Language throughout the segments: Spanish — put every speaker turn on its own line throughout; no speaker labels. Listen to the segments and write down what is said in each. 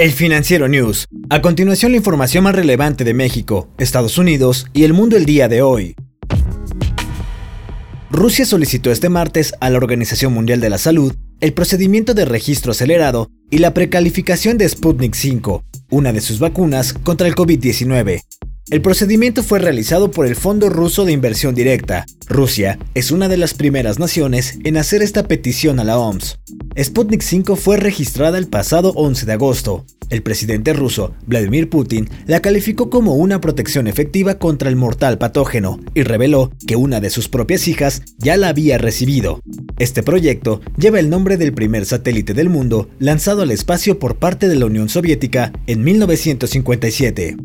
El Financiero News. A continuación la información más relevante de México, Estados Unidos y el mundo el día de hoy. Rusia solicitó este martes a la Organización Mundial de la Salud el procedimiento de registro acelerado y la precalificación de Sputnik 5, una de sus vacunas contra el COVID-19, el procedimiento fue realizado por el Fondo Ruso de Inversión Directa. Rusia es una de las primeras naciones en hacer esta petición a la OMS. Sputnik 5 fue registrada el pasado 11 de agosto. El presidente ruso, Vladimir Putin, la calificó como una protección efectiva contra el mortal patógeno y reveló que una de sus propias hijas ya la había recibido. Este proyecto lleva el nombre del primer satélite del mundo lanzado al espacio por parte de la Unión Soviética en 1957.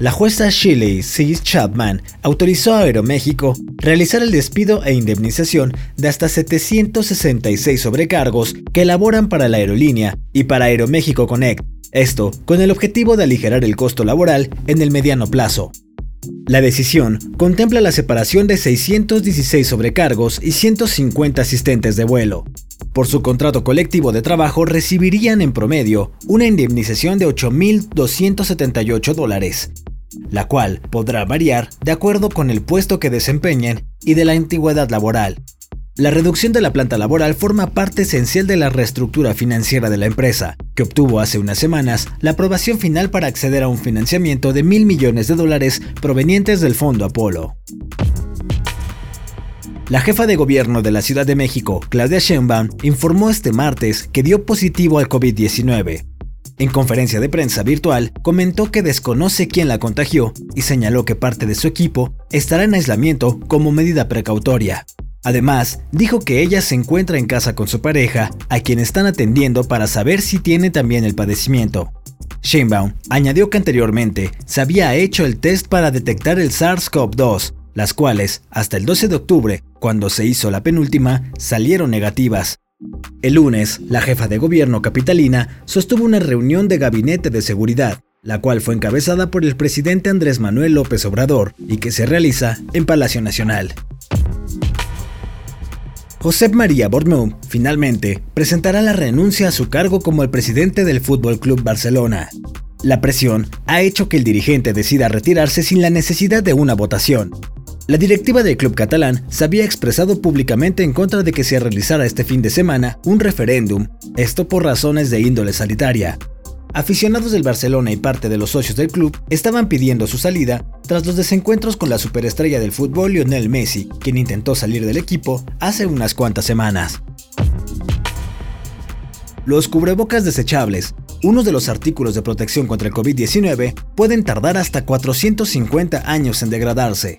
La jueza Shirley C. Chapman autorizó a Aeroméxico realizar el despido e indemnización de hasta 766 sobrecargos que elaboran para la aerolínea y para Aeroméxico Connect, esto con el objetivo de aligerar el costo laboral en el mediano plazo. La decisión contempla la separación de 616 sobrecargos y 150 asistentes de vuelo. Por su contrato colectivo de trabajo recibirían en promedio una indemnización de 8.278 dólares, la cual podrá variar de acuerdo con el puesto que desempeñen y de la antigüedad laboral. La reducción de la planta laboral forma parte esencial de la reestructura financiera de la empresa, que obtuvo hace unas semanas la aprobación final para acceder a un financiamiento de mil millones de dólares provenientes del Fondo Apolo. La jefa de gobierno de la Ciudad de México, Claudia Sheinbaum, informó este martes que dio positivo al COVID-19, en conferencia de prensa virtual, comentó que desconoce quién la contagió y señaló que parte de su equipo estará en aislamiento como medida precautoria. Además, dijo que ella se encuentra en casa con su pareja, a quien están atendiendo para saber si tiene también el padecimiento. Sheinbaum añadió que anteriormente se había hecho el test para detectar el SARS-CoV-2, las cuales, hasta el 12 de octubre, cuando se hizo la penúltima, salieron negativas. El lunes, la jefa de gobierno capitalina sostuvo una reunión de gabinete de seguridad, la cual fue encabezada por el presidente Andrés Manuel López Obrador y que se realiza en Palacio Nacional. Josep María Bornum finalmente presentará la renuncia a su cargo como el presidente del Fútbol Club Barcelona. La presión ha hecho que el dirigente decida retirarse sin la necesidad de una votación, la directiva del club catalán se había expresado públicamente en contra de que se realizara este fin de semana un referéndum, esto por razones de índole sanitaria. Aficionados del Barcelona y parte de los socios del club estaban pidiendo su salida tras los desencuentros con la superestrella del fútbol Lionel Messi, quien intentó salir del equipo hace unas cuantas semanas. Los cubrebocas desechables, uno de los artículos de protección contra el COVID-19, pueden tardar hasta 450 años en degradarse,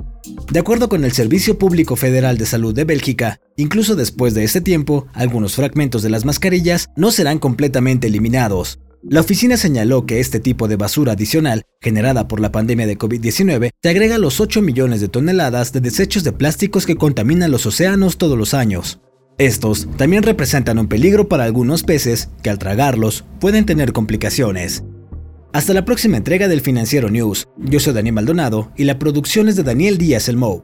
de acuerdo con el Servicio Público Federal de Salud de Bélgica, incluso después de este tiempo, algunos fragmentos de las mascarillas no serán completamente eliminados. La oficina señaló que este tipo de basura adicional, generada por la pandemia de COVID-19, se agrega a los 8 millones de toneladas de desechos de plásticos que contaminan los océanos todos los años. Estos también representan un peligro para algunos peces que al tragarlos pueden tener complicaciones. Hasta la próxima entrega del Financiero News. Yo soy Daniel Maldonado y la producción es de Daniel Díaz El Mou.